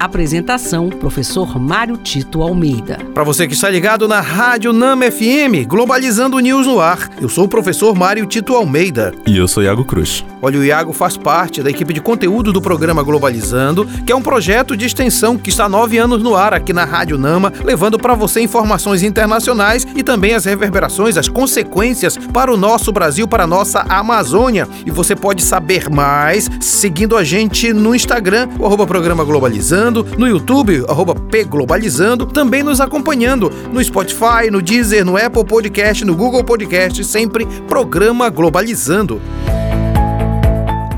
Apresentação: Professor Mário Tito Almeida. Para você que está ligado na Rádio Nama FM, Globalizando News no ar, eu sou o professor Mário Tito Almeida. E eu sou Iago Cruz. Olha, o Iago faz parte da equipe de conteúdo do programa Globalizando, que é um projeto de extensão que está há nove anos no ar aqui na Rádio Nama, levando para você informações internacionais e também as reverberações, as consequências para o nosso Brasil, para a nossa Amazônia. E você pode saber mais seguindo a gente no Instagram, o arroba programa Globalizando no YouTube, arroba pglobalizando, também nos acompanhando no Spotify, no Deezer, no Apple Podcast, no Google Podcast, sempre programa Globalizando.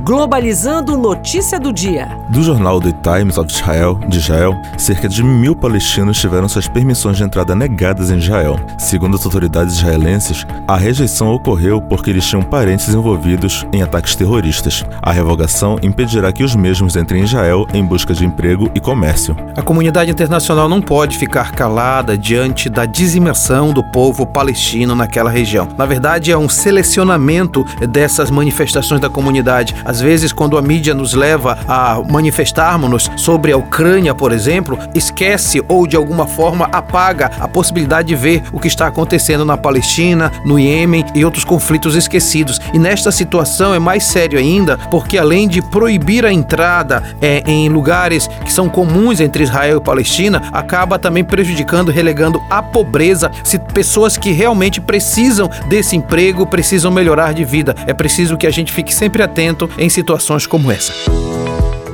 Globalizando notícia do dia. Do jornal The Times of Israel, de Israel, cerca de mil palestinos tiveram suas permissões de entrada negadas em Israel. Segundo as autoridades israelenses, a rejeição ocorreu porque eles tinham parentes envolvidos em ataques terroristas. A revogação impedirá que os mesmos entrem em Israel em busca de emprego e comércio. A comunidade internacional não pode ficar calada diante da dizimação do povo palestino naquela região. Na verdade, é um selecionamento dessas manifestações da comunidade. Às vezes, quando a mídia nos leva a manifestarmos-nos sobre a Ucrânia, por exemplo, esquece ou de alguma forma apaga a possibilidade de ver o que está acontecendo na Palestina, no Iêmen e outros conflitos esquecidos. E nesta situação é mais sério ainda, porque além de proibir a entrada é, em lugares que são comuns entre Israel e Palestina, acaba também prejudicando, relegando à pobreza se pessoas que realmente precisam desse emprego, precisam melhorar de vida. É preciso que a gente fique sempre atento em situações como essa.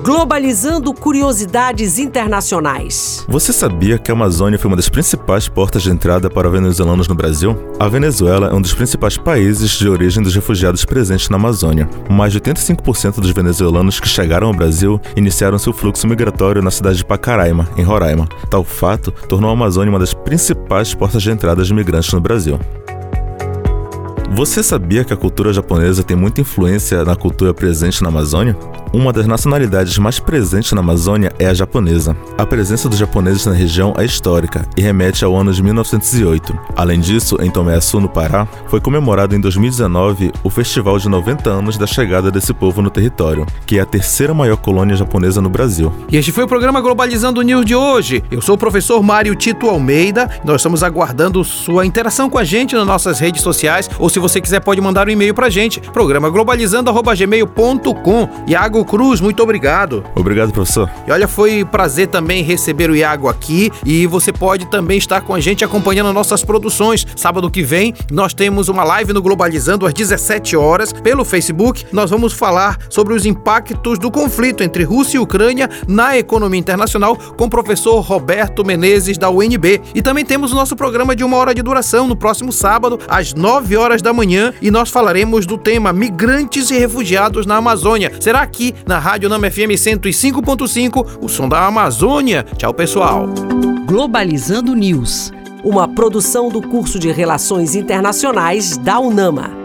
Globalizando curiosidades internacionais. Você sabia que a Amazônia foi uma das principais portas de entrada para venezuelanos no Brasil? A Venezuela é um dos principais países de origem dos refugiados presentes na Amazônia. Mais de 85% dos venezuelanos que chegaram ao Brasil iniciaram seu fluxo migratório na cidade de Pacaraima, em Roraima. Tal fato tornou a Amazônia uma das principais portas de entrada de imigrantes no Brasil. Você sabia que a cultura japonesa tem muita influência na cultura presente na Amazônia? Uma das nacionalidades mais presentes na Amazônia é a japonesa. A presença dos japoneses na região é histórica e remete ao ano de 1908. Além disso, em Tomé Açu, no Pará, foi comemorado em 2019 o festival de 90 anos da chegada desse povo no território, que é a terceira maior colônia japonesa no Brasil. E este foi o programa Globalizando News de hoje. Eu sou o professor Mário Tito Almeida. Nós estamos aguardando sua interação com a gente nas nossas redes sociais ou se você quiser pode mandar um e-mail pra gente. Programa globalizando@gmail.com. Iago Cruz, muito obrigado. Obrigado, professor. E olha, foi prazer também receber o Iago aqui e você pode também estar com a gente acompanhando nossas produções. Sábado que vem nós temos uma live no Globalizando às 17 horas pelo Facebook. Nós vamos falar sobre os impactos do conflito entre Rússia e Ucrânia na economia internacional com o professor Roberto Menezes da UNB. E também temos o nosso programa de uma hora de duração no próximo sábado às 9 horas da manhã e nós falaremos do tema migrantes e refugiados na Amazônia. Será aqui na Rádio Nama FM 105.5, o som da Amazônia. Tchau, pessoal. Globalizando News, uma produção do curso de Relações Internacionais da UNAMA.